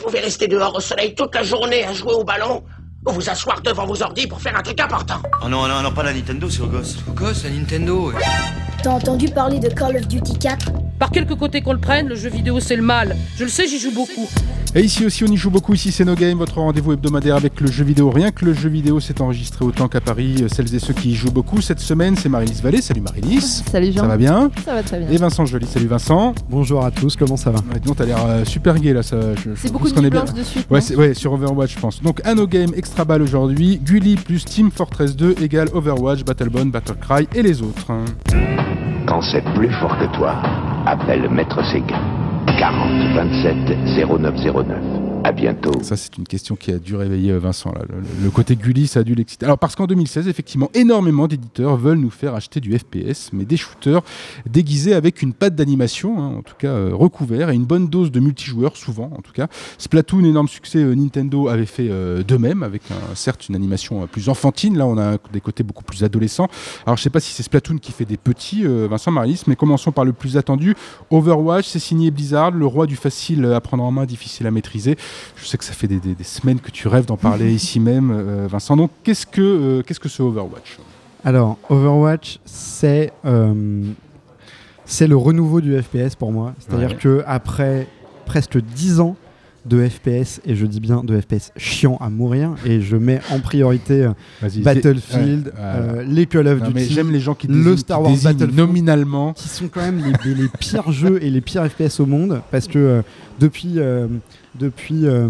pouvez rester dehors au soleil toute la journée à jouer au ballon ou vous asseoir devant vos ordi pour faire un truc important. Oh non, non, non, pas la Nintendo, c'est au gosse. Au gosse, la Nintendo. T'as entendu parler de Call of Duty 4 Par quelque côté qu'on le prenne, le jeu vidéo c'est le mal. Je le sais, j'y joue beaucoup. Et ici aussi, on y joue beaucoup. Ici, c'est No Game, votre rendez-vous hebdomadaire avec le jeu vidéo. Rien que le jeu vidéo s'est enregistré autant qu'à Paris. Celles et ceux qui y jouent beaucoup cette semaine, c'est Marie-Lise Vallée. Salut Marie-Lise. Salut Jean. Ça va bien Ça va très bien. Et Vincent Joly. Salut Vincent. Bonjour à tous, comment ça va Ouais, donc, t'as l'air euh, super gay là. Ça, C'est beaucoup de qu'on est nuits bien. blanches de suite. Ouais, sur Overwatch, je pense. Donc, à No Game, extra balle aujourd'hui. Gully plus Team Fortress 2 égale Overwatch, Battlebone, Battlecry et les autres. Quand c'est plus fort que toi, appelle Maître Sega. 40 27 0909. À bientôt. Ça, c'est une question qui a dû réveiller euh, Vincent. Là. Le, le côté Gully, ça a dû l'exciter. Alors, parce qu'en 2016, effectivement, énormément d'éditeurs veulent nous faire acheter du FPS, mais des shooters déguisés avec une patte d'animation, hein, en tout cas euh, recouvert, et une bonne dose de multijoueur, souvent, en tout cas. Splatoon, énorme succès, euh, Nintendo avait fait euh, de même, avec un- certes une animation plus enfantine. Là, on a des côtés beaucoup plus adolescents. Alors, je sais pas si c'est Splatoon qui fait des petits, Vincent Maris, mais commençons par le plus attendu. Overwatch, c'est signé Blizzard, le roi du facile à prendre en main, difficile à maîtriser. Je sais que ça fait des, des- des semaines que tu rêves d'en parler ici même, euh, Vincent. Donc, qu'est-ce que euh, qu'est-ce que ce Overwatch? Alors, Overwatch, c'est euh, c'est le renouveau du FPS pour moi. C'est-à-dire Ouais. que après presque 10 ans de FPS, et je dis bien de FPS chiant à mourir, et je mets en priorité euh. Battlefield, Ouais, euh, les Call of Duty, j'aime les gens qui le Star Wars Battlefield. nominalement. qui sont quand même les, les- les pires jeux et les pires FPS au monde parce que euh, depuis euh, depuis euh,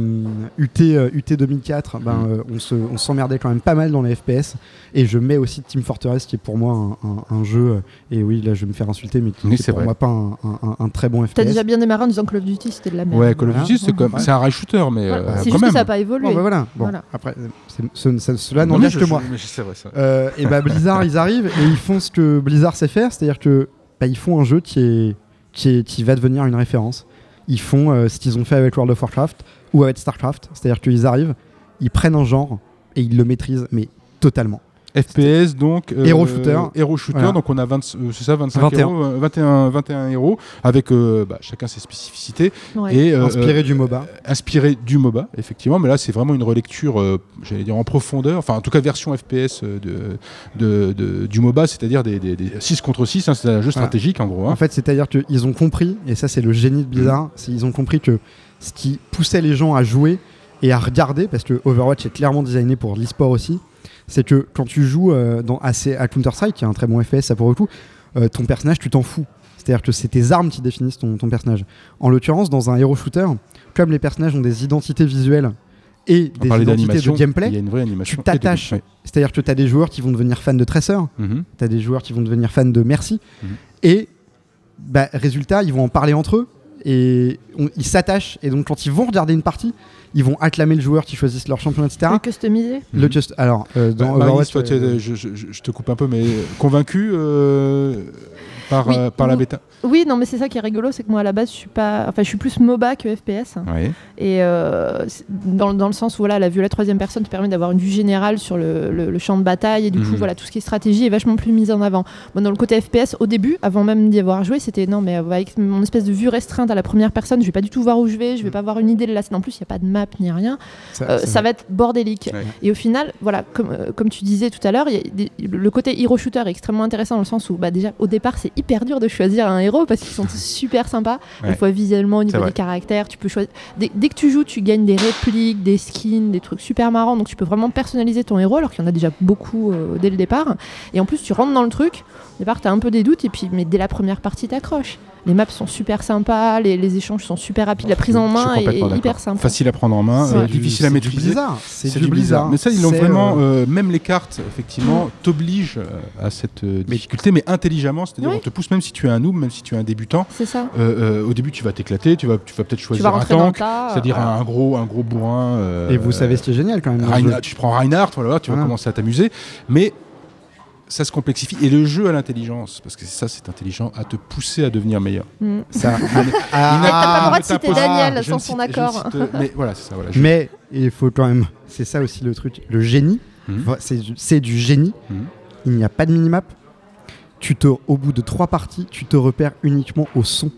UT euh, UT 2004 ben, Mm. euh, on se on s'emmerdait quand même pas mal dans les FPS et je mets aussi Team Fortress qui est pour moi un, un- un jeu euh, et oui là je vais me faire insulter mais qui n'est c'est pour vrai. moi pas un, un- un très bon FPS T'as déjà bien démarré en disant Call of Duty, c'était de la merde. Ouais, Call of. Duty, c'est comme, Ouais. c'est un rail shooter, mais Voilà. euh, c'est quand juste même. que ça n'a pas évolué. Bon, bah voilà. Bon, Voilà. après c'est- ce- ce- cela Non, n'engage que je- moi mais c'est vrai ça. Euh, et bah Blizzard ils arrivent et ils font ce que Blizzard sait faire, c'est-à-dire que bah, ils font un jeu qui est, qui est qui va devenir une référence. Ils font euh, ce qu'ils ont fait avec World of Warcraft ou avec Starcraft, c'est-à-dire qu'ils arrivent, ils prennent un genre et ils le maîtrisent mais totalement. FPS donc euh, Hero shooter. Hero shooter Voilà. donc on a 20 euh, c'est ça 25 21. héros, euh, 21 21 héros avec euh, bah, chacun ses spécificités Ouais. et euh, Inspiré euh, du MOBA. inspiré du MOBA effectivement mais là c'est vraiment une relecture euh, j'allais dire en profondeur enfin en tout cas version FPS de, de, de- du MOBA c'est-à-dire des, des, 6 contre 6 hein, c'est un jeu stratégique en gros hein. En fait, c'est-à-dire qu'ils ont compris, et ça c'est le génie de Blizzard, Mm. c'est ils ont compris que ce qui poussait les gens à jouer et à regarder, parce que Overwatch est clairement designé pour l'e-sport aussi, c'est que quand tu joues euh, dans, à, Counter-Strike, qui est un très bon FPS, ça pour le coup, euh, ton personnage, tu t'en fous. C'est-à-dire que c'est tes armes qui définissent ton, ton personnage. En l'occurrence, dans un hero shooter, comme les personnages ont des identités visuelles et on des identités de gameplay, tu t'attaches. c'est-à-dire que tu as des joueurs qui vont devenir fans de Tracer, Mhm. tu as des joueurs qui vont devenir fans de Merci. Mhm. Et bah, résultat, ils vont en parler entre eux et on- ils s'attachent. Et donc, quand ils vont regarder une partie, ils vont acclamer le joueur qui choisissent leur champion, etc. Le customisé Le just, alors, euh, dans Bah, Overwatch, toi, tu es- euh, je, je- je- je te coupe un peu, mais convaincu euh, par, Oui. euh, par la bêta Oui, non, mais c'est ça qui est rigolo, c'est que moi à la base, je suis pas, enfin, je suis plus MOBA que FPS. Ouais. Et euh, dans, dans le sens où voilà, la vue à la troisième personne te permet d'avoir une vue générale sur le, le- le champ de bataille et du coup Mhm. voilà tout ce qui est stratégie est vachement plus mis en avant. Bon, dans le côté FPS, au début, avant même d'y avoir joué, c'était non mais euh, avec mon espèce de vue restreinte à la première personne, je vais pas du tout voir où je vais, je vais pas avoir une idée de la scène. En plus, il y a pas de map ni rien. ça, Euh, va être bordélique. Ouais. Et au final, voilà, comme, comme tu disais tout à l'heure, le côté hero shooter est extrêmement intéressant dans le sens où, bah, déjà, au départ, c'est hyper dur de choisir un héros parce qu'ils sont super sympas, à Ouais. la fois visuellement, au niveau vrai. des caractères. Tu peux choisir. Dès, dès que tu joues, tu gagnes des répliques, des skins, des trucs super marrants. Donc, tu peux vraiment personnaliser ton héros alors qu'il y en a déjà beaucoup euh, dès le départ. Et en plus, tu rentres dans le truc. Au départ, tu as un peu des doutes, et puis, mais dès la première partie, t'accroches. Les maps sont super sympas, les, les échanges sont super rapides, la prise en main est, hyper sympa. Facile à prendre en main, euh, du- difficile à c'est du maîtriser. Blizzard. C'est du Blizzard. Mais ça, ils l'ont C'est, vraiment. euh, euh, même les cartes, effectivement, t'obligent euh, à cette euh, difficulté, mais intelligemment. C'est-à-dire, Oui. on te pousse, même si tu es un noob, même si tu es un débutant. C'est ça. euh, euh, au début, tu vas t'éclater, tu vas, tu vas peut-être Tu choisir vas un tank, c'est-à-dire voilà. un gros, un gros bourrin. euh, Et vous savez ce qui est génial quand même. tu prends Reinhardt, voilà, tu vas Voilà. commencer à t'amuser, mais ça se complexifie. Et le jeu à l'intelligence, parce que c'est ça, c'est intelligent, à te pousser à devenir meilleur. Mm. Ça- Ah, t'as pas le droit de citer Daniel sans son cite- accord. cite- mais voilà, c'est ça. Voilà, je- Mais il faut quand même. C'est ça aussi le truc. Le génie, va- c'est du- c'est du génie. Mhm. Il n'y a pas de minimap. Tu te, au bout de trois parties, tu te repères uniquement au son.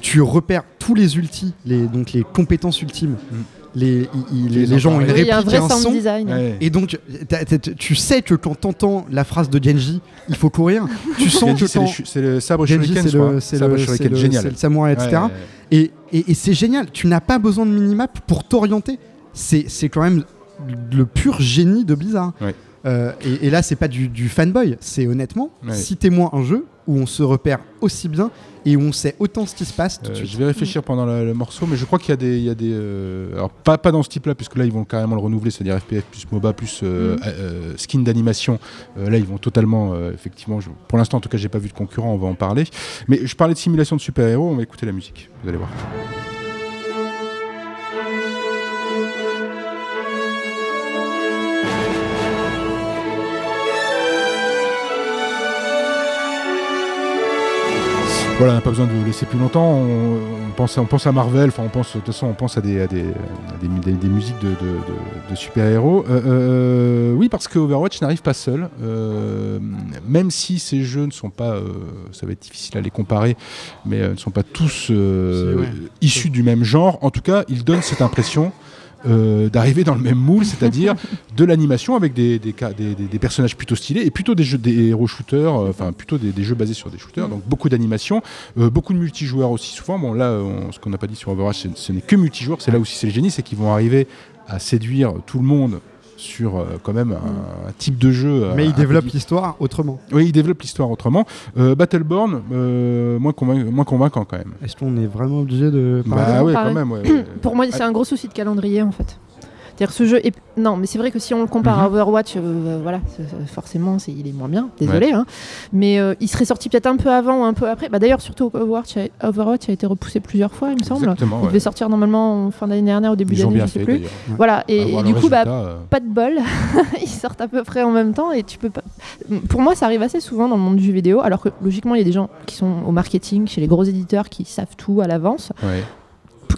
Tu repères tous les ultis, les, donc les compétences ultimes, Mm. Les, il- il- les, Les les gens ont une Oui, il y a un réplique et vrai un sound son. design. Ouais. Et donc, tu sais que quand t'entends la phrase de Genji, il faut courir. Tu sens Genji, que c'est le chu- c'est le sabre Genji, shuriken, c'est le, c'est Sabre le, shuriken, c'est le- génial. c'est le samouraï, etc. Ouais, ouais. Et, et- et c'est génial. Tu n'as pas besoin de minimap pour t'orienter. C'est c'est quand même le pur génie de Blizzard. Ouais. Euh, et, et là, c'est pas du, du fanboy. C'est honnêtement, Ouais. citez-moi un jeu où on se repère aussi bien et où on sait autant ce qui se passe tout de Euh, suite. je vais réfléchir pendant la- le morceau, mais je crois qu'il y a des, il y a des euh, alors pas, pas dans ce type-là, puisque là ils vont carrément le renouveler, c'est-à-dire FPF plus MOBA plus euh, Mhm. skin d'animation. Là ils vont totalement, effectivement, je- pour l'instant en tout cas j'ai pas vu de concurrent, on va en parler. Mais je parlais de simulation de super-héros, on va écouter la musique, vous allez voir. Voilà, on n'a pas besoin de vous laisser plus longtemps. On, on pense, à, on pense à Marvel, enfin on pense, de toute façon, on pense à des, à des, à des, des- des musiques de, de- de- de super-héros. Euh, euh, oui, parce que Overwatch n'arrive pas seul. Euh, même si ces jeux ne sont pas, euh, ça va être difficile à les comparer, mais euh, ne sont pas tous euh, ouais. issus du même genre. En tout cas, ils donnent cette impression. Euh, d'arriver dans le même moule, c'est-à-dire de l'animation avec des, des, cas- des- des- des personnages plutôt stylés et plutôt des jeux des héros shooters, euh, enfin plutôt des, jeux basés sur des shooters, donc beaucoup d'animation, euh, beaucoup de multijoueurs aussi souvent. Bon là, on- ce qu'on n'a pas dit sur Overwatch, ce- ce n'est que multijoueur. C'est là aussi c'est le génie, c'est qu'ils vont arriver à séduire tout le monde sur euh, quand même un, un type de jeu. euh, Mais il développe l'histoire autrement. Oui, il développe l'histoire autrement. Euh, Battleborn, euh, moins, convain- moins convaincant quand même. Est-ce qu'on est vraiment obligé de parler Bah ouais, quand même. ouais, ouais. Pour moi, c'est un gros souci de calendrier en fait. C'est-à-dire ce jeu est... Non, mais c'est vrai que si on le compare à Mhm. Overwatch, euh, voilà, forcément, il est moins bien, désolé. hein. Mais euh, il serait sorti peut-être un peu avant ou un peu après. Bah, D'ailleurs, surtout Overwatch a... Overwatch a été repoussé plusieurs fois, il me semble. Exactement. Il ouais. devait sortir normalement en fin d'année dernière, au début d'année, je sais fait plus. Voilà, et, du coup, bah, euh. pas de bol, ils sortent à peu près en même temps et tu peux pas. Pour moi, ça arrive assez souvent dans le monde du jeu vidéo, alors que logiquement, il y a des gens qui sont au marketing, chez les gros éditeurs, qui savent tout à l'avance.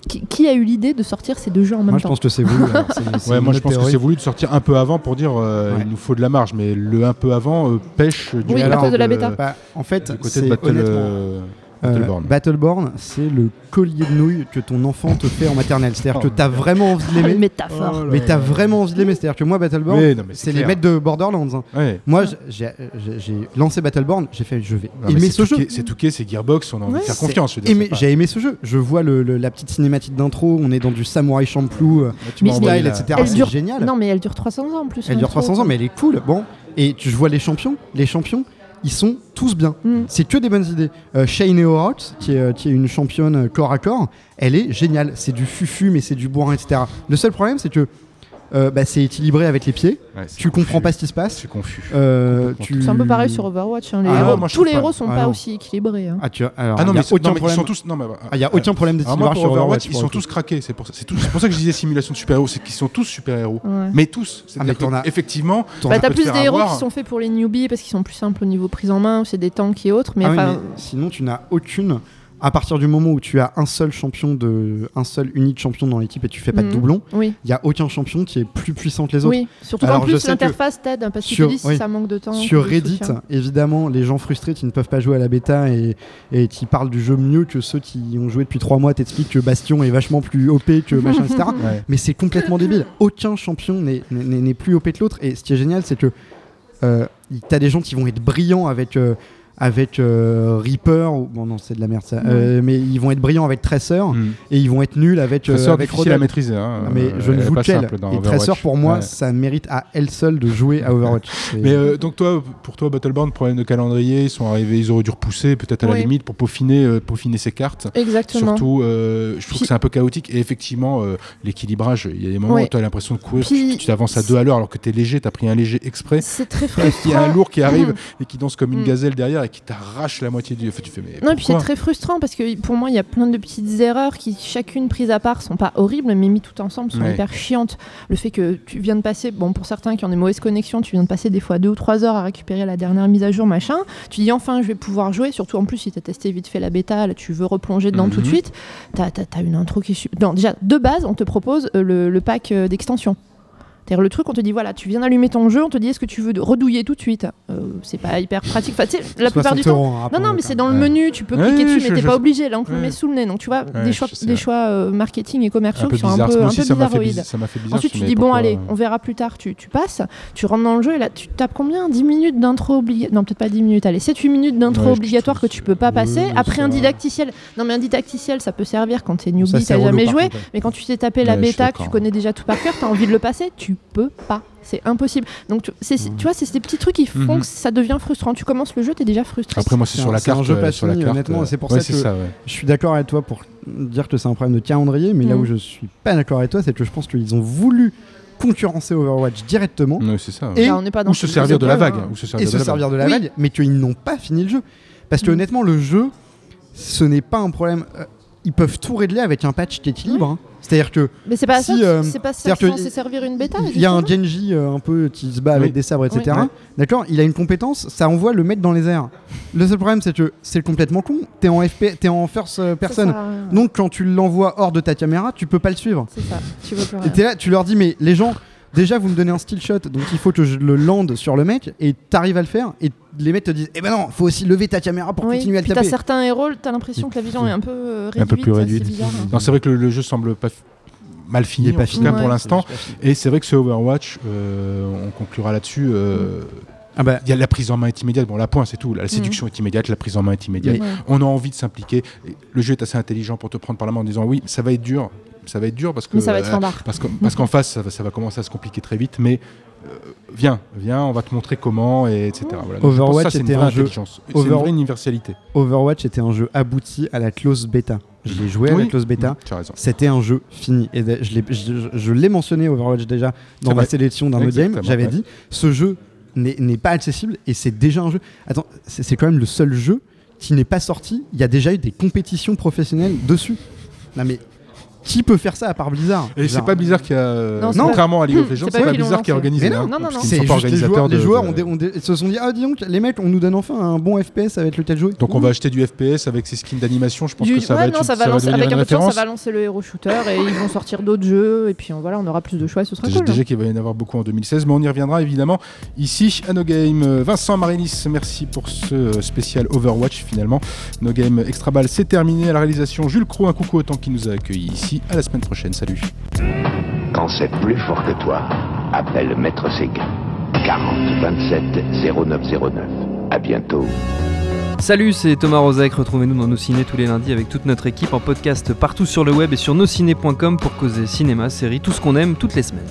Qui, qui a eu l'idée de sortir ces deux jeux en même Moi, je temps pense que c'est voulu. alors, Ouais, moi je pense que c'est voulu de sortir un peu avant pour dire euh, Ouais. il nous faut de la marge, mais le un peu avant euh, pêche du Oui, à cause de la bêta. Bah, en fait, du côté c'est de Battle, honnêtement. Euh, Euh, Battleborn. Battleborn, c'est le collier de nouilles que ton enfant te fait en maternelle. C'est-à-dire Oh, que t'as vraiment envie de Ah, l'aimer, une métaphore. Oh mais t'as vraiment envie de l'aimer. C'est-à-dire que moi, Battleborn, c'est les mecs de Borderlands. hein. Ouais. Moi, j'ai j'ai- j'ai lancé Battleborn, j'ai fait, je vais Non, aimer ce jeu. C'est Touquet, c'est Gearbox, on a envie Ouais, de faire confiance. J'ai aimé ce jeu. Je vois le- le- la petite cinématique d'intro, on est dans du samouraï champloo, euh, style, la- etc. Elle C'est dure- génial. Non, mais elle dure 300 ans en plus. Elle dure l'intro, 300 ans, mais elle est cool. Bon, et tu vois les champions, les champions, ils sont tous bien. Mm. C'est que des bonnes idées. Euh, Shane qui est, euh, qui est une championne euh, corps à corps, elle est géniale. C'est du fufu, mais c'est du bourrin, etc. Le seul problème, c'est que euh, bah, c'est équilibré avec les pieds. Ouais, Tu comprends confus. pas ce qui se passe. C'est confus. Euh, tu... C'est un peu pareil sur Overwatch. hein. Les Ah héros- non, tous les héros sont Ah pas non. aussi équilibrés. hein. Ah, tu... alors, Ah non, il y a mais c'est- aucun non, mais ils problème. sont tous. Non, mais, Ah, il y a aucun problème d'équilibrage pour sur Overwatch, Overwatch. ils sont tous craqués. C'est pour, ça- c'est tout- c'est pour ça que je disais simulation de super-héros, c'est qu'ils sont tous super-héros. Ouais. Mais tous. Ah, C'est-à-dire mais t'en que, as- effectivement, Bah, as- t'as plus des héros qui sont faits pour les newbies parce qu'ils sont plus simples au niveau prise en main, ou c'est des tanks et autres. Ah mais sinon, tu n'as aucune. À partir du moment où tu as un seul champion de, un seul unique champion dans l'équipe et tu fais pas de Mhm. doublon, oui. il y a aucun champion qui est plus puissant que les autres. Oui, surtout qu'en plus que l'interface t'aide parce qu'il sur- te dit si oui. ça manque de temps. Sur Reddit, soutien. évidemment, les gens frustrés qui ne peuvent pas jouer à la bêta et, et qui parlent du jeu mieux que ceux qui ont joué depuis trois mois t'expliquent que Bastion est vachement plus OP que machin, etc. Ouais. Mais c'est complètement débile. Aucun champion n'est- plus OP que l'autre. Et ce qui est génial, c'est que euh, t'as des gens qui vont être brillants avec. euh, avec euh, Reaper, ou- bon non c'est de la merde ça, Euh, mais ils vont être brillants avec Tracer Mm. et ils vont être nuls avec, euh, Tracer avec difficile à Rodel. maîtriser. hein. Mais Euh, je ne joue pas qu'elle. simple dans Et Overwatch. Tracer pour moi Ouais. ça mérite à elle seule de jouer à Overwatch. Mais euh, donc toi, pour toi, Battleborn, problème de calendrier, ils sont arrivés, ils auraient dû repousser peut-être à la limite pour peaufiner, euh, peaufiner ces cartes. Exactement. Surtout, euh, je trouve Puis- que c'est un peu chaotique et effectivement, euh, l'équilibrage, il y a des moments Ouais. où tu as l'impression de courir, Puis- tu t'avances à deux à l'heure alors que tu es léger, tu as pris un léger exprès. C'est très Et il y a un frustrant. lourd qui arrive et qui danse comme une Mm. gazelle derrière et qui t'arrache la moitié du. Enfin, tu fais, mais Non, et puis c'est très frustrant parce que pour moi, il y a plein de petites erreurs qui, chacune prise à part, sont pas horribles, mais mis tout ensemble, sont Ouais. hyper chiantes. Le fait que tu viens de passer, bon, pour certains qui ont des mauvaises connexions, tu viens de passer des fois deux ou trois heures à récupérer la dernière mise à jour, machin. Tu dis enfin, je vais pouvoir jouer, surtout en plus, si tu as testé vite fait la bêta, là, tu veux replonger dedans tout de Mhm. suite. Tu as, une intro qui Non, déjà, de base, on te propose euh, le, le pack euh, d'extension. C'est-à-dire le truc, on te dit voilà, tu viens d'allumer ton jeu, on te dit est-ce que tu veux de- redouiller tout de suite? Euh, C'est pas hyper pratique. Enfin, tu sais, la plupart du 60 temps. hein, Non, non, mais c'est dans le Ouais. menu, tu peux Ouais, cliquer oui, dessus, je- mais t'es je- pas obligé. Là, on te le met sous le nez. Donc, tu vois, des choix, des euh, marketing et commerciaux qui sont un peu, Moi un aussi, peu ça m'a fait bizarroïdes. bizarre. Ça m'a fait bizarre. Ensuite, tu dis bon, allez, euh, on verra plus tard. Tu, tu passes, tu rentres dans le jeu et là, tu tapes combien? 10 minutes d'intro obligatoire Non, peut-être pas 10 minutes. Allez, 7-8 minutes d'intro obligatoire que tu peux pas passer. Après un didacticiel. Non, mais un didacticiel, ça peut servir quand t'es newbie, t'as jamais joué. Mais quand tu t'es tapé la bêta, que tu connais déjà tout par cœur, t'as envie de le passer, tu peux pas. C'est impossible. Donc, tu, c'est- c'est- tu vois, c'est ces petits trucs qui font Mhm. que ça devient frustrant. Tu commences le jeu, t'es déjà frustré. Après, moi, c'est C'est sur la carte. jeu euh, pas sur la carte, honnêtement, euh, c'est pour ouais, ça c'est que- ça, ouais. Je suis d'accord avec toi pour dire que c'est un problème de calendrier, mais là Mm. où je suis pas d'accord avec toi, c'est que je pense qu'ils ont voulu concurrencer Overwatch directement Ouais, c'est ça. ouais. Et- Là, on n'est pas dans Ou se servir de la vague. hein. Ou se et servir de se la servir de la Oui. vague, mais qu'ils n'ont pas fini le jeu. Parce que Mm. honnêtement, le jeu, ce n'est pas un problème. Ils peuvent tout régler avec un patch qui équilibre. hein. C'est-à-dire que Mais c'est pas Si, ça, euh, c'est pas ça c'est-à-dire que censé servir une bêta. il y a un Genji euh, un peu qui se bat avec des sabres, etc. Oui. D'accord Il a une compétence, ça envoie le mec dans les airs. Le seul problème, c'est que c'est complètement con. T'es en FP, t'es en first euh, Ça person. Donc quand tu l'envoies hors de ta caméra, tu peux pas le suivre. C'est ça, tu veux plus Et rien. t'es là, tu leur dis, mais les gens, déjà vous me donnez un still shot, donc il faut que je le lande sur le mec, et t'arrives à le faire, et les mecs te disent, eh ben non, faut aussi lever ta caméra pour Oui, continuer à le puis t'as taper. certains héros, t'as l'impression que la vision est un peu euh, réduite. Un peu plus réduite. Bizarre. hein. Non, c'est vrai que le, le jeu semble pas mal fini, Il est pas fini. Ouais. pour l'instant. Et c'est vrai que ce Overwatch, euh, on conclura là-dessus. euh, Ah bah, Il y a la prise en main est immédiate. Bon, la point, c'est tout. La séduction est immédiate, la prise en main est immédiate. On a envie de s'impliquer. Le jeu est assez intelligent pour te prendre par la main en disant oui, ça va être dur. Ça va être dur parce que Mais ça va être euh, standard. parce qu'en parce qu'en face, ça va, ça va commencer à se compliquer très vite. Mais euh, viens, viens, on va te montrer comment et etc. Voilà. Donc, Overwatch ça, c'est une était vraie un jeu-. C'est une Over- vraie universalité. Overwatch était un jeu abouti à la close bêta. Je l'ai joué à la close bêta. C'était un jeu fini. Et je l'ai, mentionné Overwatch déjà dans ma sélection d'un autre game. J'avais ouais. dit, ce jeu n'est, pas accessible et c'est déjà un jeu. Attends, c'est, c'est quand même le seul jeu qui n'est pas sorti. Il y a déjà eu des compétitions professionnelles dessus. Non mais qui peut faire ça à part Blizzard Et c'est pas bizarre qu'il y a. Non, contrairement à League of C'est Legends, pas c'est pas eux qui l'ont bizarre qu'il y a organisé. Mais non, hein, non, non, C'est ne sont pas juste les joueurs, organisateurs les de- joueurs se sont dit ah dis donc les mecs on nous donne enfin un bon FPS avec lequel jouer. Donc on va acheter du FPS avec ces skins d'animation. Je pense Du- que ça ouais, va être ça va lancer, avec un peu ça va lancer le héros shooter et ils vont sortir d'autres jeux et puis voilà, on aura plus de choix, ce sera Déjà, cool. hein. déjà qu'il va y en avoir beaucoup en 2016, mais on y reviendra évidemment ici à No Game. Vincent Marinis, merci pour ce euh, spécial Overwatch finalement. No Game Extra Ball, c'est terminé. À la réalisation, Jules Cro, un coucou autant qui nous a accueillis ici. À la semaine prochaine. Salut. Quand c'est plus fort que toi, appelle Maître Séguin. 40 27 0909. À bientôt. Salut, c'est Thomas Rozek. Retrouvez-nous dans nos ciné tous les lundis avec toute notre équipe en podcast partout sur le web et sur nosciné.com pour causer cinéma, séries, tout ce qu'on aime toutes les semaines.